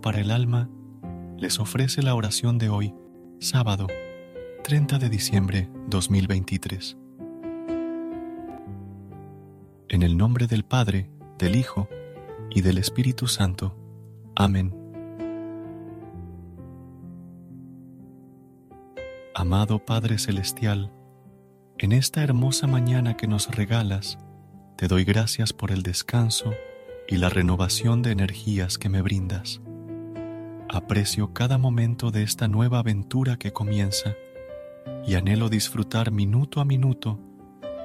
Para el alma les ofrece la oración de hoy, sábado 30 de diciembre 2023. En el nombre del Padre, del Hijo y del Espíritu Santo. Amén. Amado Padre Celestial, en esta hermosa mañana que nos regalas, te doy gracias por el descanso y la renovación de energías que me brindas. Aprecio cada momento de esta nueva aventura que comienza y anhelo disfrutar minuto a minuto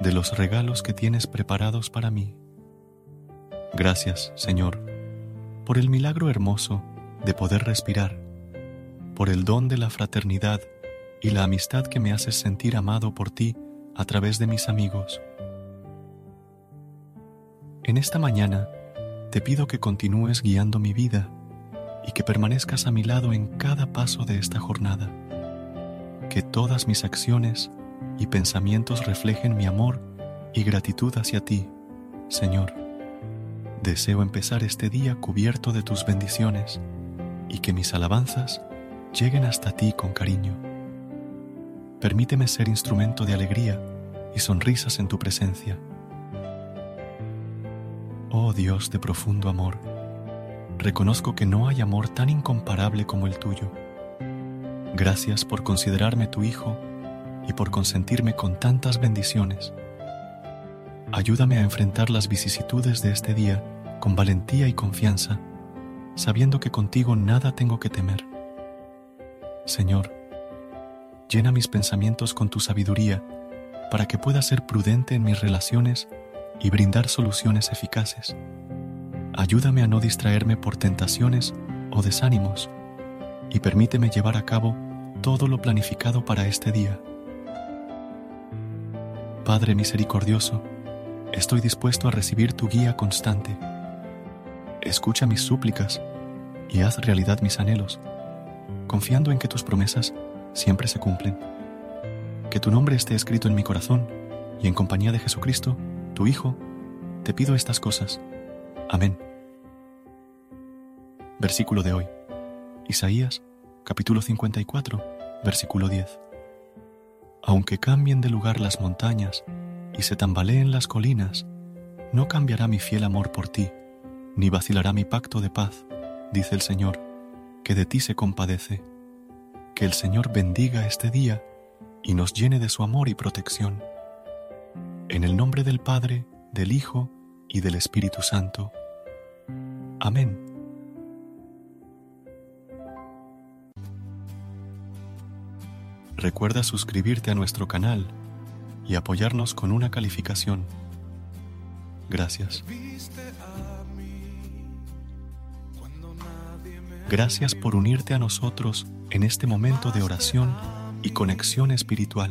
de los regalos que tienes preparados para mí. Gracias, Señor, por el milagro hermoso de poder respirar, por el don de la fraternidad y la amistad que me haces sentir amado por ti a través de mis amigos. En esta mañana te pido que continúes guiando mi vida y que permanezcas a mi lado en cada paso de esta jornada. Que todas mis acciones y pensamientos reflejen mi amor y gratitud hacia ti, Señor. Deseo empezar este día cubierto de tus bendiciones y que mis alabanzas lleguen hasta ti con cariño. Permíteme ser instrumento de alegría y sonrisas en tu presencia. Oh Dios de profundo amor, reconozco que no hay amor tan incomparable como el tuyo. Gracias por considerarme tu Hijo y por consentirme con tantas bendiciones. Ayúdame a enfrentar las vicisitudes de este día con valentía y confianza, sabiendo que contigo nada tengo que temer. Señor, llena mis pensamientos con tu sabiduría para que pueda ser prudente en mis relaciones y brindar soluciones eficaces. Ayúdame a no distraerme por tentaciones o desánimos y permíteme llevar a cabo todo lo planificado para este día. Padre misericordioso, estoy dispuesto a recibir tu guía constante. Escucha mis súplicas y haz realidad mis anhelos, confiando en que tus promesas siempre se cumplen. Que tu nombre esté escrito en mi corazón y en compañía de Jesucristo, tu Hijo, te pido estas cosas. Amén. Versículo de hoy. Isaías, capítulo 54, versículo 10. Aunque cambien de lugar las montañas y se tambaleen las colinas, no cambiará mi fiel amor por ti, ni vacilará mi pacto de paz, dice el Señor, que de ti se compadece. Que el Señor bendiga este día y nos llene de su amor y protección. En el nombre del Padre, del Hijo y del Espíritu Santo. Amén. Recuerda suscribirte a nuestro canal y apoyarnos con una calificación. Gracias. Gracias por unirte a nosotros en este momento de oración y conexión espiritual.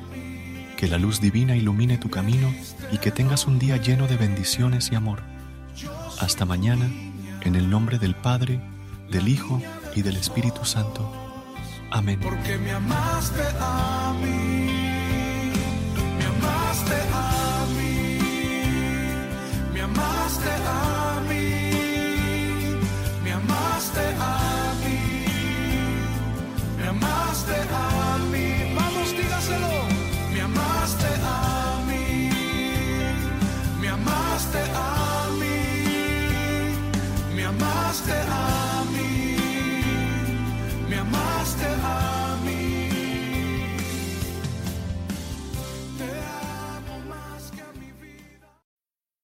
Que la luz divina ilumine tu camino y que tengas un día lleno de bendiciones y amor. Hasta mañana, en el nombre del Padre, del Hijo y del Espíritu Santo. Amén. Porque me amaste a mí, me amaste me amaste a mí, me amaste a